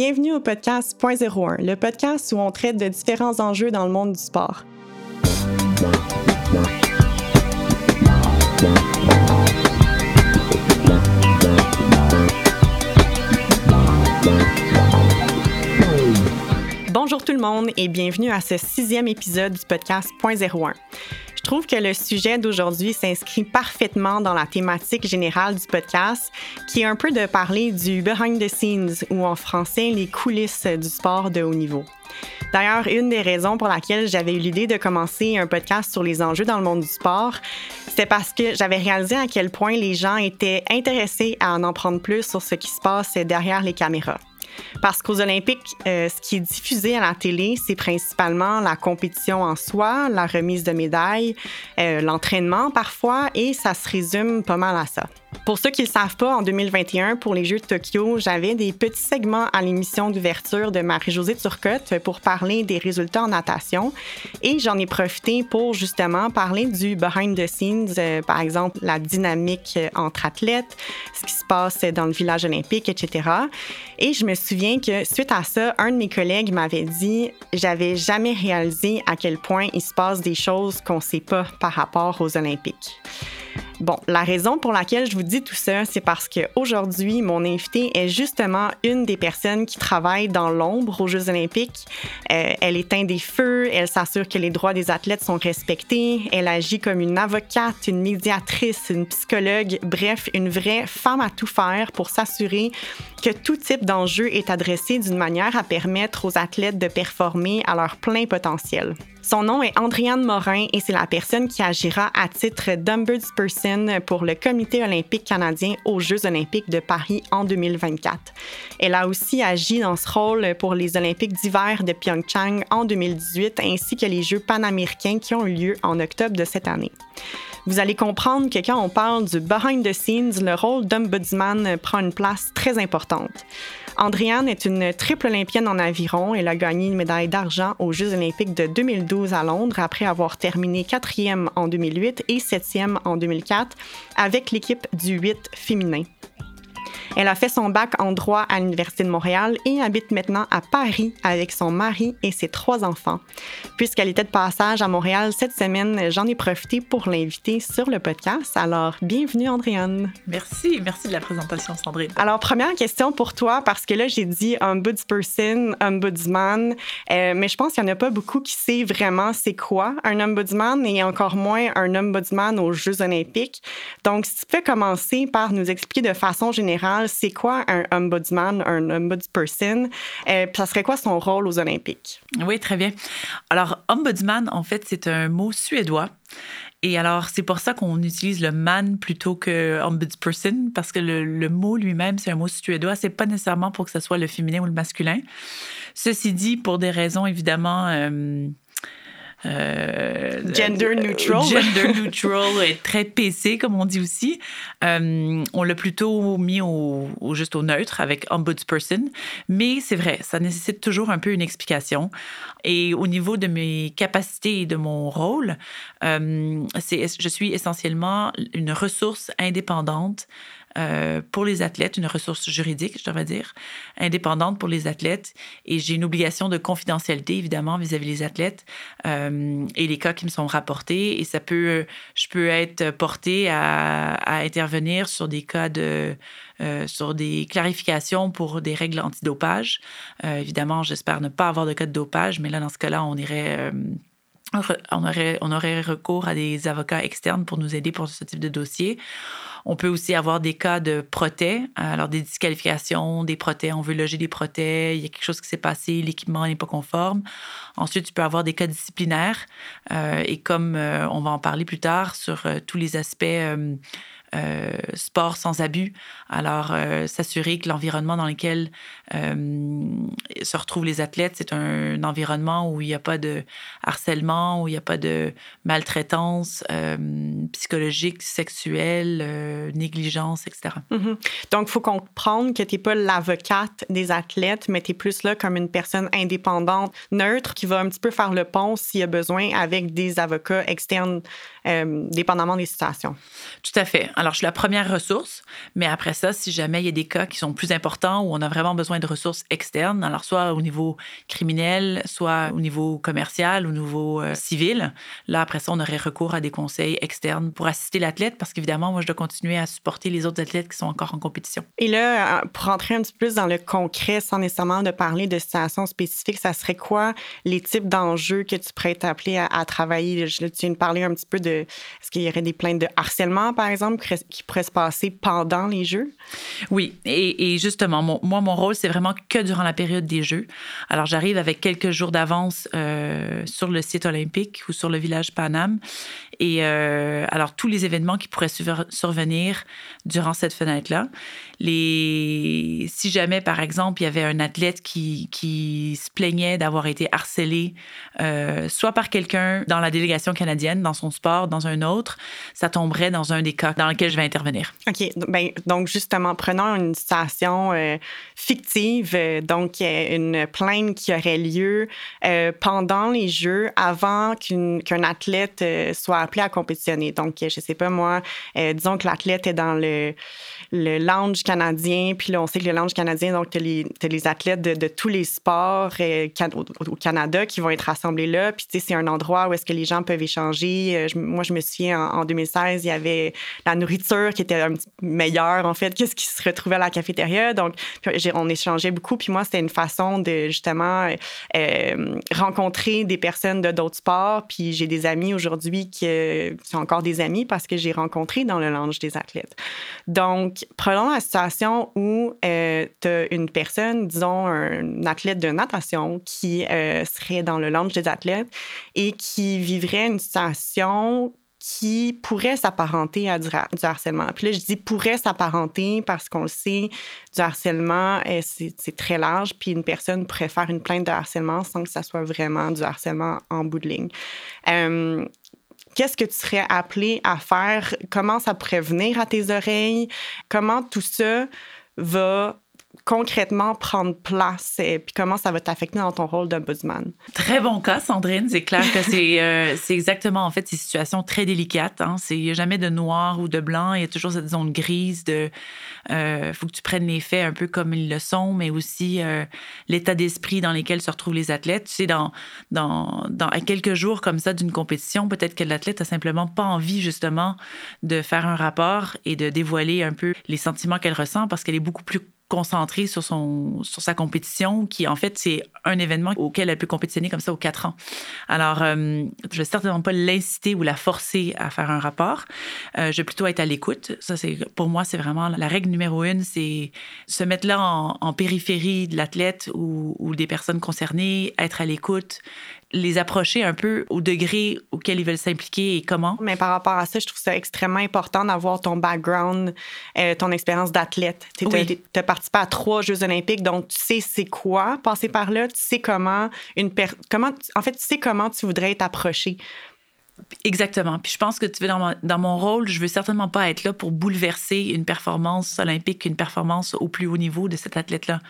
bienvenue au podcast .01, le podcast où on traite de différents enjeux dans le monde du sport. Bonjour tout le monde et bienvenue à ce sixième épisode du podcast .01. Je trouve que le sujet d'aujourd'hui s'inscrit parfaitement dans la thématique générale du podcast, qui est un peu de parler du behind the scenes ou en français les coulisses du sport de haut niveau. D'ailleurs, une des raisons pour laquelle j'avais eu l'idée de commencer un podcast sur les enjeux dans le monde du sport, c'est parce que j'avais réalisé à quel point les gens étaient intéressés à en apprendre plus sur ce qui se passe derrière les caméras. Parce qu'aux Olympiques, euh, ce qui est diffusé à la télé, c'est principalement la compétition en soi, la remise de médailles, euh, l'entraînement parfois, et ça se résume pas mal à ça. Pour ceux qui ne le savent pas, en 2021, pour les Jeux de Tokyo, j'avais des petits segments à l'émission d'ouverture de Marie-Josée Turcotte pour parler des résultats en natation. Et j'en ai profité pour justement parler du behind the scenes, euh, par exemple la dynamique entre athlètes, ce qui se passe dans le village olympique, etc. Et je me souviens que suite à ça, un de mes collègues m'avait dit j'avais jamais réalisé à quel point il se passe des choses qu'on ne sait pas par rapport aux Olympiques. Bon, la raison pour laquelle je vous dis tout ça, c'est parce qu'aujourd'hui, mon invitée est justement une des personnes qui travaille dans l'ombre aux Jeux olympiques. Euh, elle éteint des feux, elle s'assure que les droits des athlètes sont respectés, elle agit comme une avocate, une médiatrice, une psychologue, bref, une vraie femme à tout faire pour s'assurer que tout type d'enjeu est adressé d'une manière à permettre aux athlètes de performer à leur plein potentiel. Son nom est Andriane Morin et c'est la personne qui agira à titre d'ombudsperson pour le Comité olympique canadien aux Jeux olympiques de Paris en 2024. Elle a aussi agi dans ce rôle pour les Olympiques d'hiver de Pyeongchang en 2018 ainsi que les Jeux panaméricains qui ont eu lieu en octobre de cette année. Vous allez comprendre que quand on parle du behind the scenes, le rôle d'ombudsman prend une place très importante. Andriane est une triple olympienne en aviron. Elle a gagné une médaille d'argent aux Jeux olympiques de 2012 à Londres après avoir terminé quatrième en 2008 et septième en 2004 avec l'équipe du 8 féminin. Elle a fait son bac en droit à l'Université de Montréal et habite maintenant à Paris avec son mari et ses trois enfants. Puisqu'elle était de passage à Montréal cette semaine, j'en ai profité pour l'inviter sur le podcast. Alors, bienvenue, Andréane. Merci, merci de la présentation, Sandrine. Alors, première question pour toi, parce que là, j'ai dit ombudsperson, ombudsman, euh, mais je pense qu'il n'y en a pas beaucoup qui sait vraiment c'est quoi un ombudsman et encore moins un ombudsman aux Jeux olympiques. Donc, si tu peux commencer par nous expliquer de façon générale c'est quoi un ombudsman, un ombudsperson? Euh, ça serait quoi son rôle aux Olympiques? Oui, très bien. Alors, ombudsman, en fait, c'est un mot suédois. Et alors, c'est pour ça qu'on utilise le man plutôt que ombudsperson, parce que le, mot lui-même, c'est un mot suédois. C'est pas nécessairement pour que ce soit le féminin ou le masculin. Ceci dit, pour des raisons évidemment. Euh, euh, gender neutral. Gender neutral très PC, comme on dit aussi. Euh, on l'a plutôt mis au, juste au neutre avec ombudsperson. Mais c'est vrai, ça nécessite toujours un peu une explication. Et au niveau de mes capacités et de mon rôle, euh, je suis essentiellement une ressource indépendante euh, pour les athlètes, une ressource juridique, je devrais dire, indépendante pour les athlètes. Et j'ai une obligation de confidentialité, évidemment, vis-à-vis des athlètes euh, et les cas qui me sont rapportés. Et ça peut, je peux être portée à, intervenir sur des cas de, euh, sur des clarifications pour des règles antidopage. évidemment, j'espère ne pas avoir de cas de dopage, mais là, dans ce cas-là, on irait on aurait, recours à des avocats externes pour nous aider pour ce type de dossier. On peut aussi avoir des cas de protets, alors des disqualifications, des protets, on veut loger des protets, il y a quelque chose qui s'est passé, l'équipement n'est pas conforme. Ensuite, tu peux avoir des cas disciplinaires euh, et comme euh, on va en parler plus tard sur euh, tous les aspects sport sans abus. Alors, s'assurer que l'environnement dans lequel se retrouvent les athlètes, c'est un, environnement où il n'y a pas de harcèlement, où il n'y a pas de maltraitance psychologique, sexuelle, négligence, etc. Mm-hmm. Donc, il faut comprendre que tu n'es pas l'avocate des athlètes, mais tu es plus là comme une personne indépendante, neutre, qui va un petit peu faire le pont s'il y a besoin avec des avocats externes dépendamment des situations. Tout à fait. Alors, je suis la première ressource, mais après ça, si jamais il y a des cas qui sont plus importants où on a vraiment besoin de ressources externes, alors soit au niveau criminel, soit au niveau commercial, au niveau civil, là, après ça, on aurait recours à des conseils externes pour assister l'athlète parce qu'évidemment, moi, je dois continuer à supporter les autres athlètes qui sont encore en compétition. Et là, pour rentrer un petit peu plus dans le concret, sans nécessairement de parler de situations spécifiques, ça serait quoi les types d'enjeux que tu pourrais être appelé à, travailler? Je, tu viens de parler un petit peu de... Est-ce qu'il y aurait des plaintes de harcèlement, par exemple, qui pourraient se passer pendant les Jeux? Oui, et, justement, moi, mon rôle, c'est vraiment que durant la période des Jeux. Alors, j'arrive avec quelques jours d'avance euh, sur le site olympique ou sur le village Paname. Et euh, alors, tous les événements qui pourraient survenir durant cette fenêtre-là. Si jamais, par exemple, il y avait un athlète qui, qui se plaignait d'avoir été harcelé, euh, soit par quelqu'un dans la délégation canadienne, dans son sport, dans un autre, ça tomberait dans un des cas dans lequel je vais intervenir. OK. Ben, donc, justement, prenons une situation euh, fictive, euh, donc une plainte qui aurait lieu pendant les Jeux, avant qu'un athlète soit appelé à compétitionner. Donc, je sais pas moi, disons que l'athlète est dans le, le lounge canadien, puis là, on sait que le lounge canadien, donc, tu as, les athlètes de, tous les sports euh, au, Canada qui vont être rassemblés là. Puis, tu sais, c'est un endroit où est-ce que les gens peuvent échanger. Euh, moi, je me souviens, en, 2016, il y avait la nourriture qui était un petit meilleure, en fait, quest ce qui se retrouvait à la cafétéria. Donc, on échangeait beaucoup. Puis moi, c'était une façon de, justement, euh, rencontrer des personnes de d'autres sports. Puis j'ai des amis aujourd'hui qui sont encore des amis parce que j'ai rencontré dans le lounge des athlètes. Donc, prenons la situation où euh, tu as une personne, disons un athlète de natation, qui euh, serait dans le lounge des athlètes et qui vivrait une situation qui pourrait s'apparenter à du, harcèlement. Puis là, je dis pourrait s'apparenter parce qu'on le sait, du harcèlement, euh, c'est très large, puis une personne pourrait faire une plainte de harcèlement sans que ça soit vraiment du harcèlement en bout de ligne qu'est-ce que tu serais appelé à faire? Comment ça pourrait venir à tes oreilles? Comment tout ça va concrètement prendre place et puis comment ça va t'affecter dans ton rôle d'ombudsman? Très bon cas, Sandrine. C'est clair que c'est euh, exactement en fait ces situations très délicates. Hein. Il n'y a jamais de noir ou de blanc. Il y a toujours cette zone grise de euh, faut que tu prennes les faits un peu comme ils le sont, mais aussi euh, l'état d'esprit dans lequel se retrouvent les athlètes. Tu sais, dans, dans, dans à quelques jours comme ça d'une compétition, peut-être que l'athlète a simplement pas envie justement de faire un rapport et de dévoiler un peu les sentiments qu'elle ressent parce qu'elle est beaucoup plus concentrée sur, son, sur sa compétition, qui en fait, c'est un événement auquel elle peut compétitionner comme ça aux quatre ans. Alors, euh, je ne vais certainement pas l'inciter ou la forcer à faire un rapport. Euh, je vais plutôt être à l'écoute. Ça, c'est pour moi, c'est vraiment la règle numéro une, c'est se mettre là en, périphérie de l'athlète ou, ou, des personnes concernées, être à l'écoute, les approcher un peu au degré auquel ils veulent s'impliquer et comment? Mais par rapport à ça, je trouve ça extrêmement important d'avoir ton background, euh, ton expérience d'athlète. Tu as, participé à trois Jeux olympiques, donc tu sais c'est quoi passer par là, tu sais comment une comment en fait tu sais comment tu voudrais être approché Exactement. Puis je pense que tu veux dans, dans, mon rôle, je veux certainement pas être là pour bouleverser une performance olympique, une performance au plus haut niveau de cet athlète-là.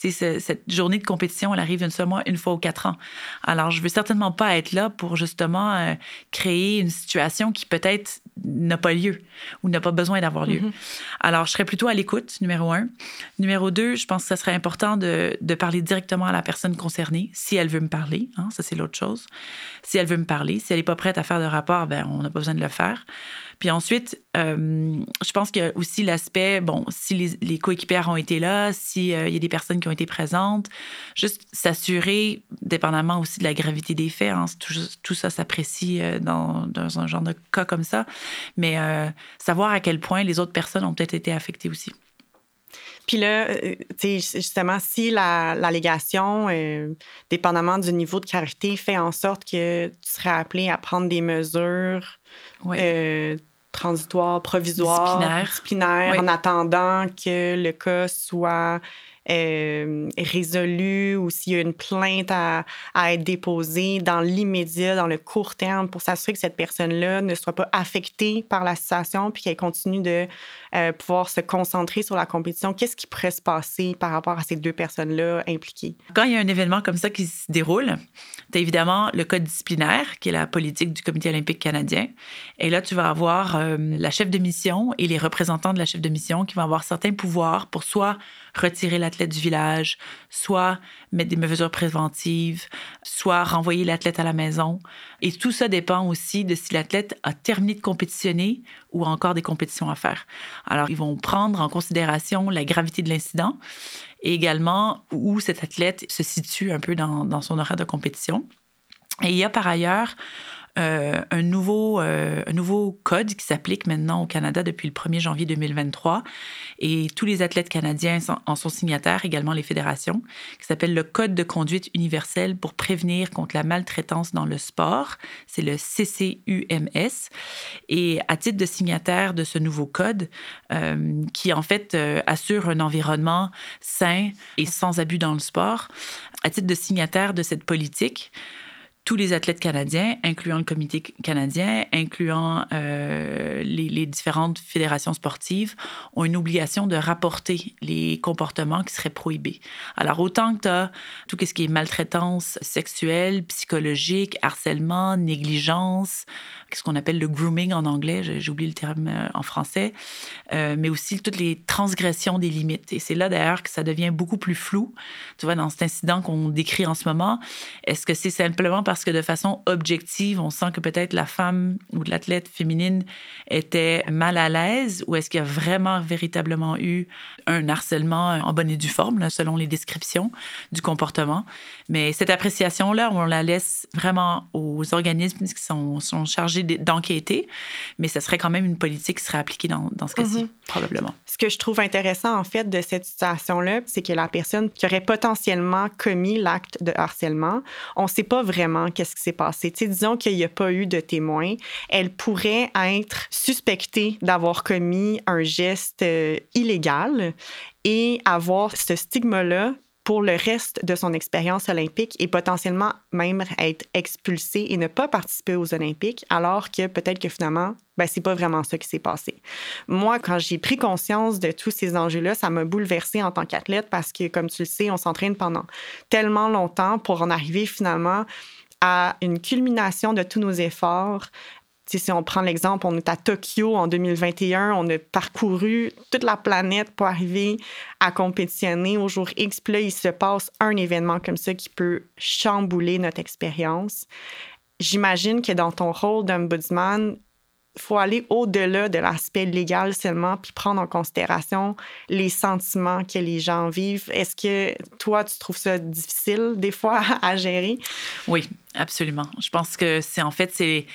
Tu sais, cette journée de compétition, elle arrive une seule une fois aux quatre ans. Alors, je veux certainement pas être là pour justement euh, créer une situation qui peut-être n'a pas lieu ou n'a pas besoin d'avoir lieu. Mm-hmm. Alors, je serais plutôt à l'écoute, numéro un. Numéro deux, je pense que ça serait important de, de, parler directement à la personne concernée, si elle veut me parler. Hein, ça, c'est l'autre chose. Si elle veut me parler, si elle n'est pas prête à faire de rapport, ben, on n'a pas besoin de le faire. Puis ensuite, euh, je pense a aussi l'aspect, bon, si les, les ont été là, s'il euh, y a des personnes qui ont été présentes, juste s'assurer, dépendamment aussi de la gravité des faits, hein, tout, ça s'apprécie euh, dans, dans, un genre de cas comme ça, mais savoir à quel point les autres personnes ont peut-être été affectées aussi. Puis là, euh, tu sais, justement, si l'allégation, euh, dépendamment du niveau de carité, fait en sorte que tu serais appelé à prendre des mesures euh, transitoires, provisoires, disciplinaires, en attendant que le cas soit euh, résolu ou s'il y a une plainte à, à être déposée dans l'immédiat, dans le court terme, pour s'assurer que cette personne-là ne soit pas affectée par la situation puis qu'elle continue de euh, pouvoir se concentrer sur la compétition. Qu'est-ce qui pourrait se passer par rapport à ces deux personnes-là impliquées? Quand il y a un événement comme ça qui se déroule, tu as évidemment le code disciplinaire, qui est la politique du Comité olympique canadien. Et là, tu vas avoir euh, la chef de mission et les représentants de la chef de mission qui vont avoir certains pouvoirs pour soit retirer l'athlète du village, soit mettre des mesures préventives, soit renvoyer l'athlète à la maison. Et tout ça dépend aussi de si l'athlète a terminé de compétitionner ou encore des compétitions à faire. Alors, ils vont prendre en considération la gravité de l'incident et également où cet athlète se situe un peu dans, dans son horaire de compétition. Et il y a par ailleurs euh, un, nouveau, euh, un nouveau code qui s'applique maintenant au Canada depuis le 1er janvier 2023. Et tous les athlètes canadiens en sont signataires, également les fédérations, qui s'appelle le Code de conduite universel pour prévenir contre la maltraitance dans le sport. C'est le CCUMS. Et à titre de signataire de ce nouveau code, euh, qui en fait assure un environnement sain et sans abus dans le sport, à titre de signataire de cette politique, tous les athlètes canadiens, incluant le comité canadien, incluant euh, les, différentes fédérations sportives, ont une obligation de rapporter les comportements qui seraient prohibés. Alors, autant que tu as tout ce qui est maltraitance sexuelle, psychologique, harcèlement, négligence, ce qu'on appelle le grooming en anglais, j'ai oublié le terme euh, en français, euh, mais aussi toutes les transgressions des limites. Et c'est là d'ailleurs que ça devient beaucoup plus flou. Tu vois, dans cet incident qu'on décrit en ce moment, est-ce que c'est simplement parce que de façon objective, on sent que peut-être la femme ou l'athlète féminine était mal à l'aise ou est-ce qu'il y a vraiment véritablement eu un harcèlement en bonne et due forme, selon les descriptions du comportement? Mais cette appréciation-là, on la laisse vraiment aux organismes qui sont, sont chargés d'enquêter, mais ce serait quand même une politique qui serait appliquée dans, dans ce cas-ci, mhm. probablement. Ce que je trouve intéressant, en fait, de cette situation-là, c'est que la personne qui aurait potentiellement commis l'acte de harcèlement, on ne sait pas vraiment qu'est-ce qui s'est passé. disons qu'il n'y a pas eu de témoins, elle pourrait être suspectée d'avoir commis un geste euh, illégal et avoir ce stigma-là pour le reste de son expérience olympique et potentiellement même être expulsé et ne pas participer aux Olympiques, alors que peut-être que finalement, ben, c'est pas vraiment ça qui s'est passé. Moi, quand j'ai pris conscience de tous ces enjeux-là, ça m'a bouleversée en tant qu'athlète parce que, comme tu le sais, on s'entraîne pendant tellement longtemps pour en arriver finalement à une culmination de tous nos efforts, si on prend l'exemple, on est à Tokyo en 2021, on a parcouru toute la planète pour arriver à compétitionner au jour X. Puis là, il se passe un événement comme ça qui peut chambouler notre expérience. J'imagine que dans ton rôle d'ombudsman, faut aller au-delà de l'aspect légal seulement, puis prendre en considération les sentiments que les gens vivent. Est-ce que toi, tu trouves ça difficile des fois à gérer? Oui, absolument. Je pense que c'est en fait, c'est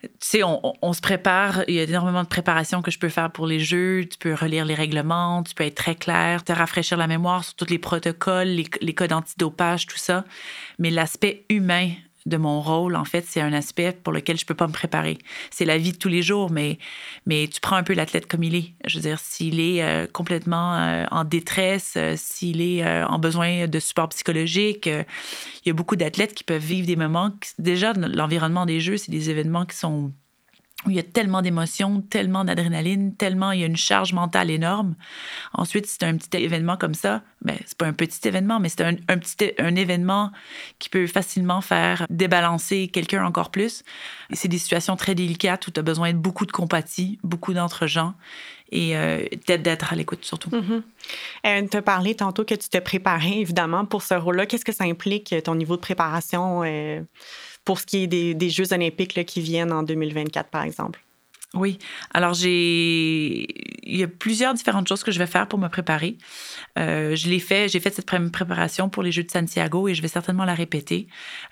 tu sais, on, se prépare. Il y a énormément de préparation que je peux faire pour les jeux. Tu peux relire les règlements, tu peux être très clair, te rafraîchir la mémoire sur tous les protocoles, les, les codes antidopage, tout ça. Mais l'aspect humain de mon rôle, en fait, c'est un aspect pour lequel je peux pas me préparer. C'est la vie de tous les jours, mais, mais tu prends un peu l'athlète comme il est. Je veux dire, s'il est euh, complètement euh, en détresse, euh, s'il est en besoin de support psychologique, il y a beaucoup d'athlètes qui peuvent vivre des moments. déjà, l'environnement des jeux, c'est des événements qui sont où il y a tellement d'émotions, tellement d'adrénaline, tellement il y a une charge mentale énorme. Ensuite, c'est un petit événement comme ça, ben, c'est pas un petit événement, mais c'est un, petit un événement qui peut facilement faire débalancer quelqu'un encore plus. C'est des situations très délicates où tu as besoin de beaucoup de compatie, beaucoup d'entre-gens et euh, d'être à l'écoute surtout. Mm tu as parlé tantôt que tu te préparais évidemment pour ce rôle-là. Qu'est-ce que ça implique, ton niveau de préparation? Euh, pour ce qui est des, Jeux olympiques qui viennent en 2024, par exemple? Oui. Alors, j'ai. Il y a plusieurs différentes choses que je vais faire pour me préparer. Euh, je l'ai fait, j'ai fait cette préparation pour les Jeux de Santiago et je vais certainement la répéter.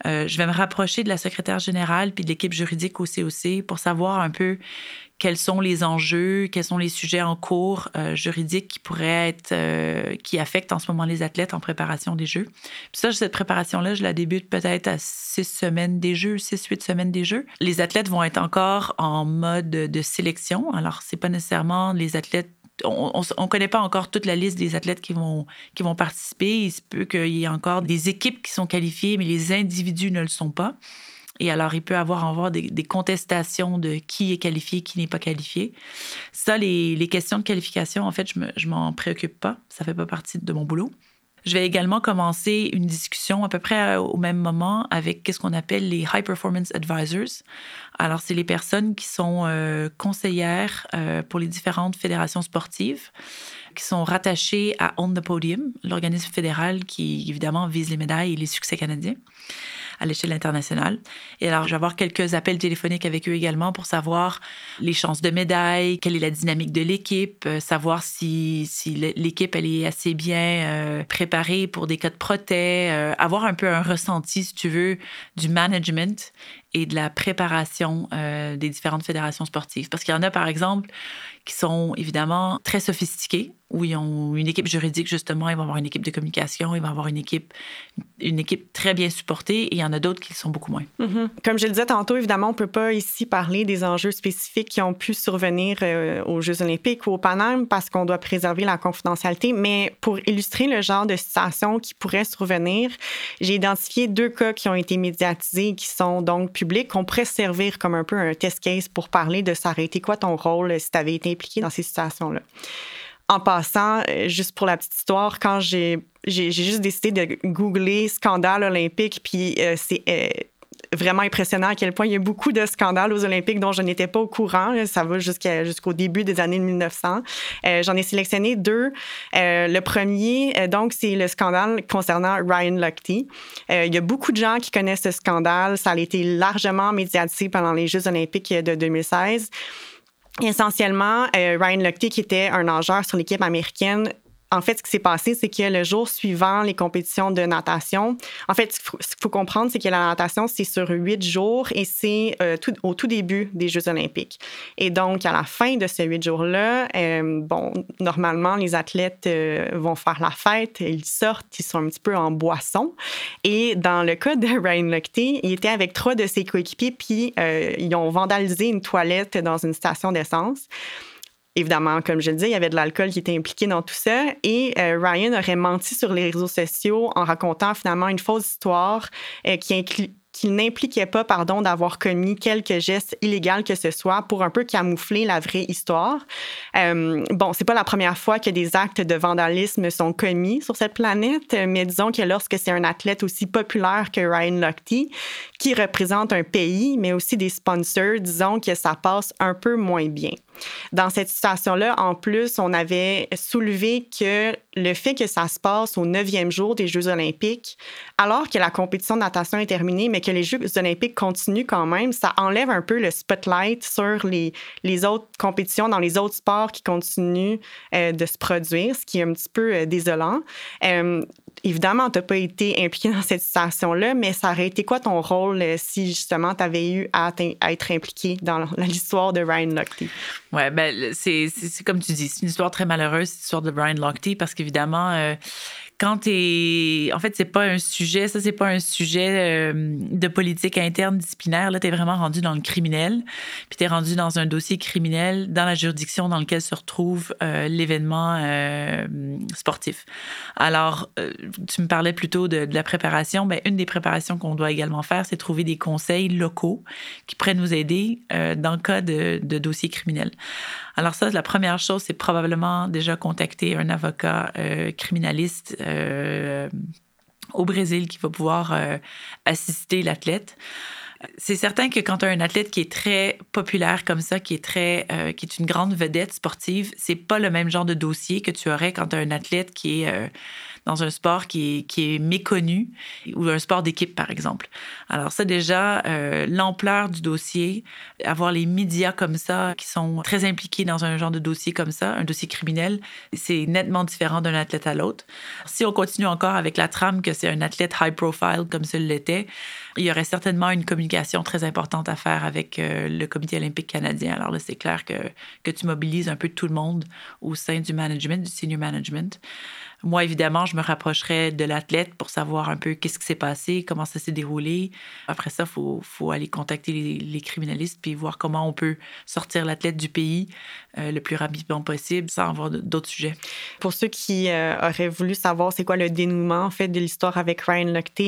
Euh, je vais me rapprocher de la secrétaire générale puis de l'équipe juridique au COC pour savoir un peu quels sont les enjeux, quels sont les sujets en cours euh, juridiques qui pourraient être, euh, qui affectent en ce moment les athlètes en préparation des Jeux. Puis ça, cette préparation-là, je la débute peut-être à six semaines des Jeux, six, huit semaines des Jeux. Les athlètes vont être encore en mode de sélection. Alors, c'est pas nécessairement les athlètes on ne connaît pas encore toute la liste des athlètes qui vont, qui vont participer. Il se peut qu'il y ait encore des équipes qui sont qualifiées, mais les individus ne le sont pas. Et alors, il peut avoir avoir des, contestations de qui est qualifié, qui n'est pas qualifié. Ça, les, les, questions de qualification, en fait, je ne m'en préoccupe pas. Ça ne fait pas partie de mon boulot. Je vais également commencer une discussion à peu près euh, au même moment avec qu'est-ce qu'on appelle les High Performance Advisors. Alors, c'est les personnes qui sont euh, conseillères euh, pour les différentes fédérations sportives, qui sont rattachées à On the Podium, l'organisme fédéral qui, évidemment, vise les médailles et les succès canadiens à l'échelle internationale. Et alors, je vais avoir quelques appels téléphoniques avec eux également pour savoir les chances de médaille, quelle est la dynamique de l'équipe, euh, savoir si, si l'équipe elle est assez bien euh, préparée pour des cas de protège, euh, avoir un peu un ressenti, si tu veux, du management et de la préparation des différentes fédérations sportives. Parce qu'il y en a, par exemple, qui sont évidemment très sophistiqués, où ils ont une équipe juridique, justement, ils vont avoir une équipe de communication, ils vont avoir une équipe, une équipe très bien supportée, et il y en a d'autres qui sont beaucoup moins. Mm-hmm. Comme je le disais tantôt, évidemment, on ne peut pas ici parler des enjeux spécifiques qui ont pu survenir euh, aux Jeux olympiques ou au Paname parce qu'on doit préserver la confidentialité, mais pour illustrer le genre de situation qui pourrait survenir, j'ai identifié deux cas qui ont été médiatisés qui sont donc publics, qu'on pourrait servir comme un peu un test case pour parler de s'arrêter quoi ton rôle si tu avais été dans ces situations-là. En passant, euh, juste pour la petite histoire, quand j'ai j'ai juste décidé de googler scandale olympique, puis euh, c'est euh, vraiment impressionnant à quel point il y a beaucoup de scandales aux Olympiques dont je n'étais pas au courant. Ça va jusqu'au début des années 1900. J'en ai sélectionné deux. le premier, donc, c'est le scandale concernant Ryan Lochte. il y a beaucoup de gens qui connaissent ce scandale. Ça a été largement médiatisé pendant les Jeux olympiques de 2016. Essentiellement, euh, Ryan Lochte, qui était un nageur sur l'équipe américaine, en fait, ce qui s'est passé, c'est que le jour suivant les compétitions de natation, en fait, ce qu'il faut, comprendre, c'est que la natation, c'est sur huit jours et c'est euh, au tout début des Jeux olympiques. Et donc, à la fin de ces huit jours-là, euh, bon, normalement, les athlètes euh, vont faire la fête, ils sortent, ils sont un petit peu en boisson. Et dans le cas de Ryan Lochte, il était avec trois de ses coéquipiers, puis ils ont vandalisé une toilette dans une station d'essence. Évidemment, comme je le disais, il y avait de l'alcool qui était impliqué dans tout ça. Et euh, Ryan aurait menti sur les réseaux sociaux en racontant finalement une fausse histoire euh, qui qu'il n'impliquait pas, pardon, d'avoir commis quelque geste illégal que ce soit pour un peu camoufler la vraie histoire. Euh, bon, c'est pas la première fois que des actes de vandalisme sont commis sur cette planète, mais disons que lorsque c'est un athlète aussi populaire que Ryan Lochte, qui représente un pays, mais aussi des sponsors, disons que ça passe un peu moins bien. Dans cette situation-là, en plus, on avait soulevé que le fait que ça se passe au neuvième jour des Jeux olympiques, alors que la compétition de natation est terminée, mais que les Jeux olympiques continuent quand même, ça enlève un peu le spotlight sur les, autres compétitions dans les autres sports qui continuent euh, de se produire, ce qui est un petit peu euh, désolant. Euh, évidemment, tu n'as pas été impliqué dans cette situation-là, mais ça aurait été quoi ton rôle si justement tu avais eu à, être impliqué dans l'histoire de Ryan Lochte? Oui, ben, c'est comme tu dis, c'est une histoire très malheureuse, cette histoire de Ryan Lochte, parce qu'évidemment, euh, quand tu es. En fait, c'est pas un sujet, ça, c'est pas un sujet euh, de politique interne disciplinaire. Là, tu es vraiment rendu dans le criminel. Puis tu es rendu dans un dossier criminel dans la juridiction dans lequel se retrouve euh, l'événement euh, sportif. Alors, tu me parlais plutôt de, la préparation. Bien, une des préparations qu'on doit également faire, c'est trouver des conseils locaux qui pourraient nous aider dans le cas de, de dossiers criminels. Alors ça, la première chose, c'est probablement déjà contacter un avocat criminaliste euh, au Brésil qui va pouvoir euh, assister l'athlète. C'est certain que quand tu as un athlète qui est très populaire comme ça, qui est très, qui est une grande vedette sportive, c'est pas le même genre de dossier que tu aurais quand tu as un athlète qui est dans un sport qui est, qui est méconnu ou un sport d'équipe, par exemple. Alors ça, déjà, euh, l'ampleur du dossier, avoir les médias comme ça qui sont très impliqués dans un genre de dossier comme ça, un dossier criminel, c'est nettement différent d'un athlète à l'autre. Si on continue encore avec la trame que c'est un athlète high profile comme ce l'était, il y aurait certainement une communication très importante à faire avec euh, le Comité olympique canadien. Alors là, c'est clair que, que tu mobilises un peu tout le monde au sein du management, du senior management. Moi, évidemment, je me rapprocherai de l'athlète pour savoir un peu qu'est-ce qui s'est passé, comment ça s'est déroulé. Après ça, il faut, faut, aller contacter les, criminalistes puis voir comment on peut sortir l'athlète du pays euh, le plus rapidement possible sans avoir d'autres sujets. Pour ceux qui euh, auraient voulu savoir c'est quoi le dénouement en fait de l'histoire avec Ryan Lochte,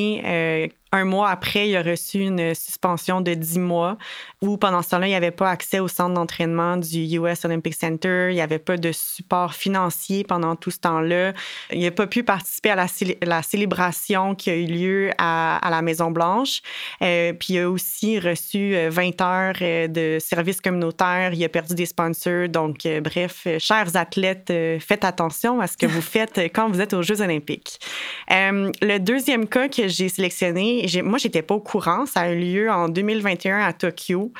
un mois après, il a reçu une suspension de 10 mois où pendant ce temps-là, il n'y avait pas accès au centre d'entraînement du US Olympic Center. Il n'y avait pas de support financier pendant tout ce temps-là. Il n'a pas pu participer à la, célébration qui a eu lieu à, la Maison-Blanche. Euh, puis il a aussi reçu 20 euh, heures euh, de services communautaires. Il a perdu des sponsors. Donc, bref, chers athlètes, faites attention à ce que vous faites quand vous êtes aux Jeux olympiques. le deuxième cas que j'ai sélectionné, moi, j'étais pas au courant. Ça a eu lieu en 2021 à Tokyo.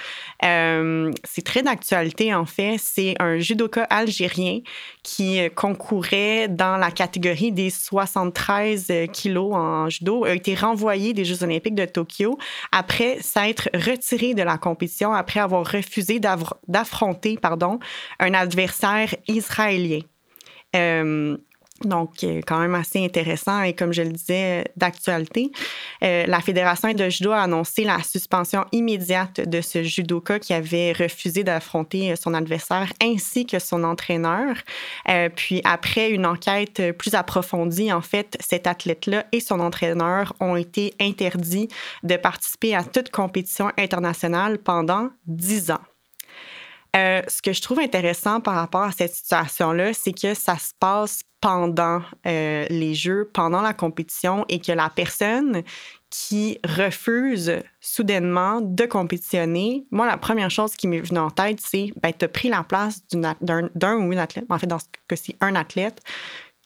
Euh, c'est très d'actualité, en fait. C'est un judoka algérien qui concourait dans la catégorie des 73 kilos en judo, a été renvoyé des Jeux olympiques de Tokyo après s'être retiré de la compétition, après avoir refusé d'affronter pardon, un adversaire israélien. Euh, donc, euh, quand même assez intéressant et comme je le disais, d'actualité. Euh, la Fédération de judo a annoncé la suspension immédiate de ce judoka qui avait refusé d'affronter son adversaire ainsi que son entraîneur. Euh, puis après une enquête plus approfondie, en fait, cet athlète-là et son entraîneur ont été interdits de participer à toute compétition internationale pendant dix ans. Euh, ce que je trouve intéressant par rapport à cette situation-là, c'est que ça se passe pendant euh, les Jeux, pendant la compétition, et que la personne qui refuse soudainement de compétitionner, moi, la première chose qui m'est venue en tête, c'est ben, tu as pris la place d'un ou une athlète, en fait, dans ce cas-ci, un athlète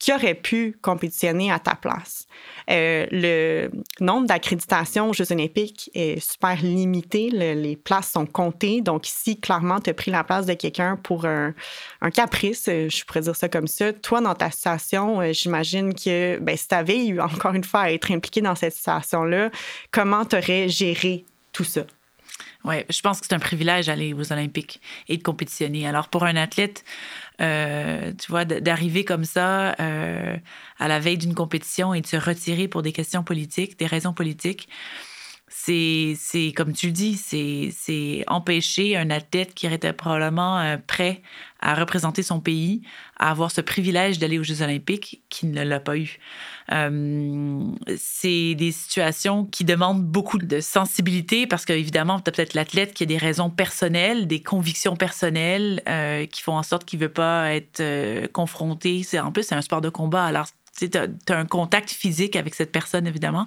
qui aurait pu compétitionner à ta place. Euh, le nombre d'accréditations aux Jeux olympiques est super limité. les places sont comptées. Donc ici, clairement, tu as pris la place de quelqu'un pour un, caprice, euh, je pourrais dire ça comme ça. Toi, dans ta situation, euh, j'imagine que ben, si tu avais eu, encore une fois, à être impliqué dans cette situation-là, comment tu aurais géré tout ça? Oui, je pense que c'est un privilège d'aller aux Olympiques et de compétitionner. Alors, pour un athlète, euh, tu vois, d'arriver comme ça euh, à la veille d'une compétition et de se retirer pour des questions politiques, des raisons politiques, c'est, comme tu dis, c'est, empêcher un athlète qui était probablement euh, prêt à représenter son pays, à avoir ce privilège d'aller aux Jeux olympiques, qui ne l'a pas eu. C'est des situations qui demandent beaucoup de sensibilité parce qu'évidemment, tu as peut-être l'athlète qui a des raisons personnelles, des convictions personnelles euh, qui font en sorte qu'il ne veut pas être euh, confronté. C'est, en plus, c'est un sport de combat. Alors, tu as, un contact physique avec cette personne, évidemment,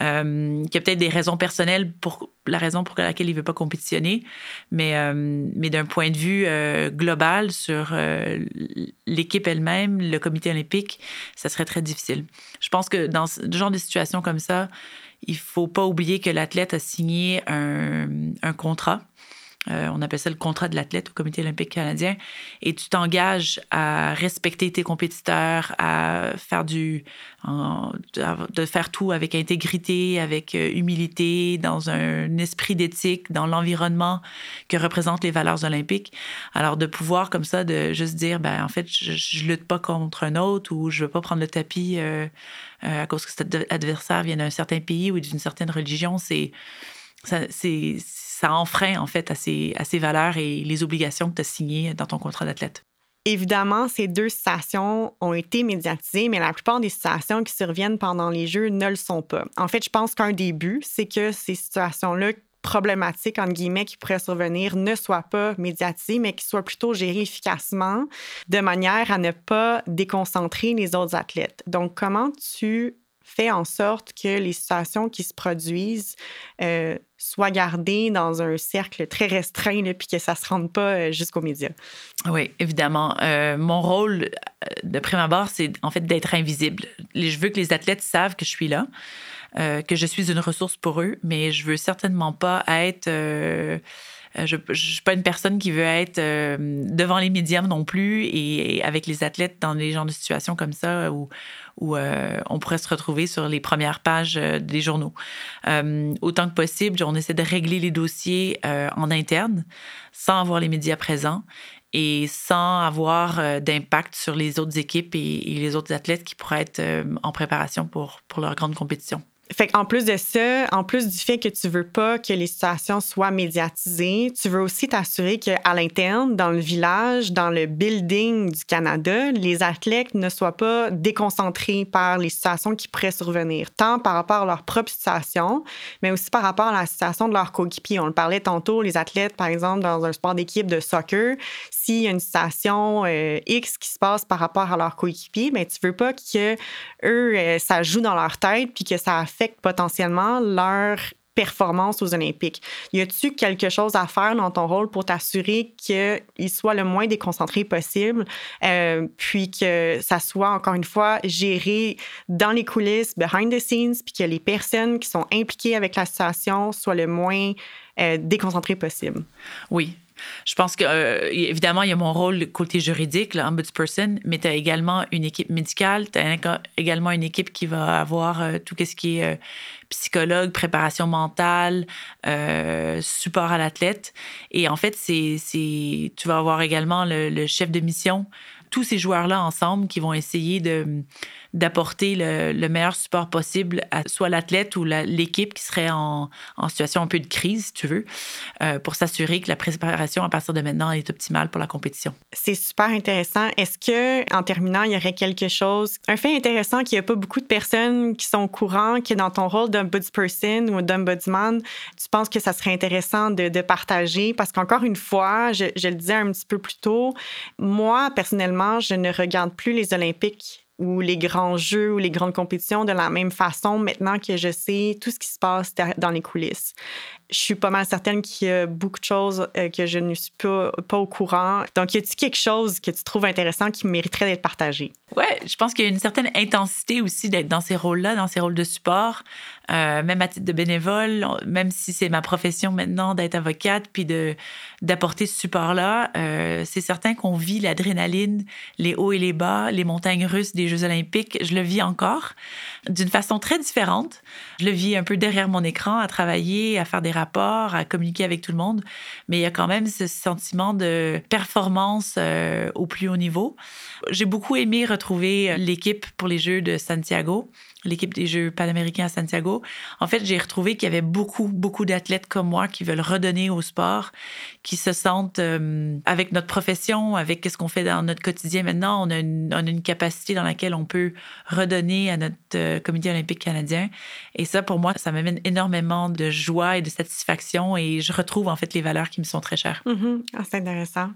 euh, qui a peut-être des raisons personnelles pour la raison pour laquelle il ne veut pas compétitionner, mais, euh, mais d'un point de vue euh, global sur l'équipe elle-même, le comité olympique, ça serait très difficile. Je pense que dans ce genre de situation comme ça, il ne faut pas oublier que l'athlète a signé un, un contrat euh, on appelle ça le contrat de l'athlète au Comité olympique canadien. Et tu t'engages à respecter tes compétiteurs, à faire du, de faire tout avec intégrité, avec euh, humilité, dans un esprit d'éthique, dans l'environnement que représentent les valeurs olympiques. Alors de pouvoir comme ça de juste dire, ben en fait, je, lutte pas contre un autre ou je veux pas prendre le tapis euh, à cause que cet adversaire vient d'un certain pays ou d'une certaine religion, c'est c'est ça enfreint en fait à ces, à valeurs et les obligations que tu as signées dans ton contrat d'athlète. Évidemment, ces deux situations ont été médiatisées, mais la plupart des situations qui surviennent pendant les Jeux ne le sont pas. En fait, je pense qu'un des buts, c'est que ces situations-là problématiques, entre guillemets, qui pourraient survenir ne soient pas médiatisées, mais qui soient plutôt gérées efficacement de manière à ne pas déconcentrer les autres athlètes. Donc, comment tu fait en sorte que les situations qui se produisent euh, soient gardées dans un cercle très restreint, puis que ça ne se rende pas euh, jusqu'aux médias. Oui, évidemment. Euh, mon rôle, de prime abord, c'est en fait d'être invisible. Je veux que les athlètes savent que je suis là, que je suis une ressource pour eux, mais je veux certainement pas être je ne suis pas une personne qui veut être devant les médias non plus et, avec les athlètes dans les genres de situations comme ça où, où on pourrait se retrouver sur les premières pages des journaux. autant que possible, on essaie de régler les dossiers en interne sans avoir les médias présents et sans avoir euh, d'impact sur les autres équipes et, les autres athlètes qui pourraient être euh, en préparation pour, pour leur grande compétition. Fait qu'en plus de ça, en plus du fait que tu veux pas que les situations soient médiatisées, tu veux aussi t'assurer qu'à l'interne, dans le village, dans le building du Canada, les athlètes ne soient pas déconcentrés par les situations qui pourraient survenir, tant par rapport à leur propre situation, mais aussi par rapport à la situation de leurs coéquipiers. On le parlait tantôt, les athlètes, par exemple, dans un sport d'équipe de soccer, s'il y a une situation euh, X qui se passe par rapport à leurs coéquipiers, mais tu veux pas que eux, euh, ça joue dans leur tête puis que ça affecte potentiellement leur performance aux Olympiques. Y a-tu quelque chose à faire dans ton rôle pour t'assurer qu'il soit le moins déconcentré possible, euh, puis que ça soit, encore une fois, géré dans les coulisses, behind the scenes, puis que les personnes qui sont impliquées avec la situation soient le moins euh, déconcentrées possible? Oui, je pense que, euh, évidemment, il y a mon rôle côté juridique, l'ombudsperson, mais tu as également une équipe médicale, tu as également une équipe qui va avoir euh, tout ce qui est euh, psychologue, préparation mentale, support à l'athlète. Et en fait, c'est, tu vas avoir également le chef de mission tous ces joueurs-là ensemble qui vont essayer de, d'apporter le, meilleur support possible à soit l'athlète ou l'équipe qui serait en, situation un peu de crise, si tu veux, euh, pour s'assurer que la préparation à partir de maintenant est optimale pour la compétition. C'est super intéressant. Est-ce que, en terminant, il y aurait quelque chose, un fait intéressant qu'il n'y a pas beaucoup de personnes qui sont au courant que dans ton rôle d'ombudsperson ou d'ombudsman, tu penses que ça serait intéressant de, partager? Parce qu'encore une fois, je, je le disais un petit peu plus tôt, moi, personnellement, je ne regarde plus les Olympiques ou les grands jeux ou les grandes compétitions de la même façon maintenant que je sais tout ce qui se passe dans les coulisses. Je suis pas mal certaine qu'il y a beaucoup de choses euh, que je ne suis pas, au courant. Donc, y a-t-il quelque chose que tu trouves intéressant qui mériterait d'être partagé? Oui, je pense qu'il y a une certaine intensité aussi d'être dans ces rôles-là, dans ces rôles de support, euh, même à titre de bénévole, même si c'est ma profession maintenant d'être avocate puis d'apporter ce support-là. Euh, c'est certain qu'on vit l'adrénaline, les hauts et les bas, les montagnes russes des Jeux olympiques. Je le vis encore d'une façon très différente. Je le vis un peu derrière mon écran, à travailler, à faire des rapports, à communiquer avec tout le monde. Mais il y a quand même ce sentiment de performance euh, au plus haut niveau. J'ai beaucoup aimé retrouver l'équipe pour les Jeux de Santiago l'équipe des Jeux panaméricains à Santiago. En fait, j'ai retrouvé qu'il y avait beaucoup, beaucoup d'athlètes comme moi qui veulent redonner au sport, qui se sentent euh, avec notre profession, avec ce qu'on fait dans notre quotidien maintenant, on a, une, on a, une, capacité dans laquelle on peut redonner à notre euh, comité olympique canadien. Et ça, pour moi, ça m'amène énormément de joie et de satisfaction et je retrouve en fait les valeurs qui me sont très chères. Mm-hmm. ah, c'est intéressant.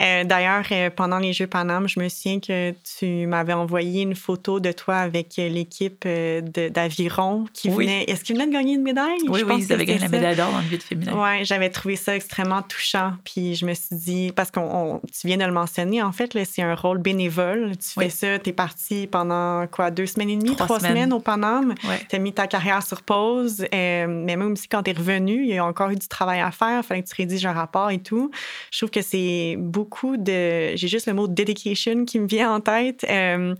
Euh, d'ailleurs, pendant les Jeux Paname, je me souviens que tu m'avais envoyé une photo de toi avec l'équipe euh, d'aviron qui venait. Est-ce qu'il venait de gagner une médaille? Oui, oui, ils avaient gagné la médaille d'or dans le vide féminin. Oui, j'avais trouvé ça extrêmement touchant. Puis je me suis dit, parce que tu viens de le mentionner, en fait, c'est un rôle bénévole. Tu fais ça, tu es parti pendant quoi, deux semaines et demie, trois, semaines. au Paname. Tu as mis ta carrière sur pause. Euh, mais même si quand tu es revenu, il y a encore eu du travail à faire. Il fallait que tu rédiges un rapport et tout. Je trouve que c'est beaucoup de. J'ai juste le mot dedication qui me vient en tête. Euh,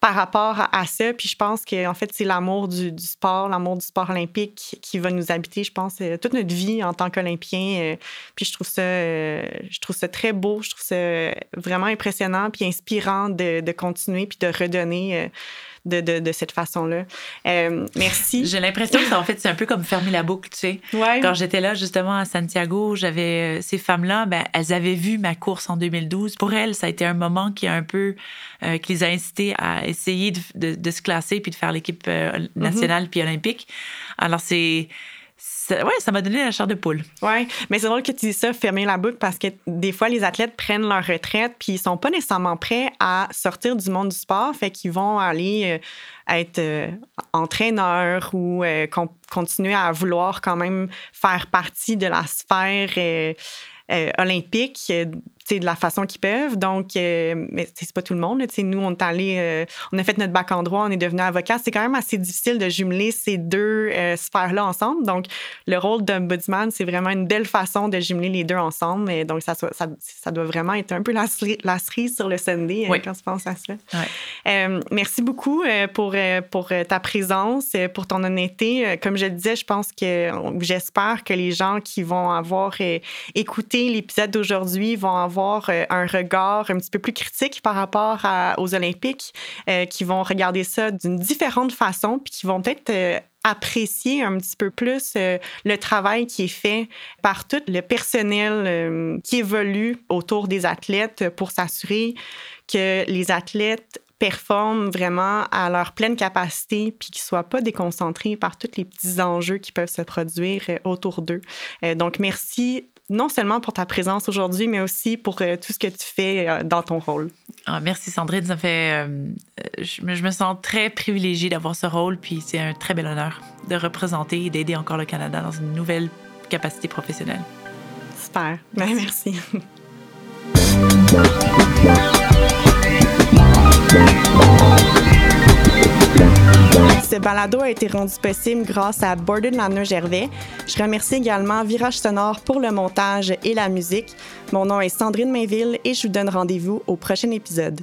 par rapport à ça. Puis je pense que en fait, c'est l'amour du, sport, l'amour du sport olympique qui va nous habiter, je pense, euh, toute notre vie en tant qu'Olympien. Euh. puis je trouve ça, euh, je trouve ça très beau, je trouve ça vraiment impressionnant puis inspirant de, de continuer puis de redonner de, de, de cette façon-là. Euh, merci. J'ai l'impression que en fait, c'est un peu comme fermer la boucle, tu sais. Ouais. Quand j'étais là, justement, à Santiago, j'avais euh, ces femmes-là, ben, elles avaient vu ma course en 2012. Pour elles, ça a été un moment qui a un peu, euh, qui les a incitées à essayer de, de, se classer puis de faire l'équipe mm-hmm. nationale puis olympique. Alors, c'est ouais, ça m'a donné la chair de poule. Ouais, mais c'est drôle que tu dis ça, fermer la boucle, parce que des fois, les athlètes prennent leur retraite, puis ils sont pas nécessairement prêts à sortir du monde du sport, fait qu'ils vont aller euh, être euh, entraîneurs ou euh, continuer à vouloir quand même faire partie de la sphère olympique de la façon qu'ils peuvent. Donc, euh, mais c'est pas tout le monde. sais nous, on est allé, euh, on a fait notre bac en droit, on est devenu avocat. C'est quand même assez difficile de jumeler ces deux euh, sphères-là ensemble. Donc, le rôle d'ombudsman, c'est vraiment une belle façon de jumeler les deux ensemble. Et donc, ça, ça, ça doit vraiment être un peu la, la cerise sur le Sunday quand tu penses à ça. merci beaucoup pour, pour ta présence, pour ton honnêteté. Comme je le disais, je pense que j'espère que les gens qui vont avoir écouté l'épisode d'aujourd'hui vont avoir euh, un regard un petit peu plus critique par rapport aux Olympiques, euh, qui vont regarder ça d'une différente façon, puis qui vont peut-être euh, apprécier un petit peu plus le travail qui est fait par tout le personnel qui évolue autour des athlètes pour s'assurer que les athlètes performent vraiment à leur pleine capacité puis qu'ils ne soient pas déconcentrés par tous les petits enjeux qui peuvent se produire autour d'eux. donc, merci non seulement pour ta présence aujourd'hui, mais aussi pour euh, tout ce que tu fais euh, dans ton rôle. Ah, merci Sandrine, ça fait, euh, je, me sens très privilégiée d'avoir ce rôle, puis c'est un très bel honneur de représenter et d'aider encore le Canada dans une nouvelle capacité professionnelle. Super, ben, merci. Ce balado a été rendu possible grâce à Lanner Gervais. Je remercie également Virage Sonore pour le montage et la musique. Mon nom est Sandrine Mainville et je vous donne rendez-vous au prochain épisode.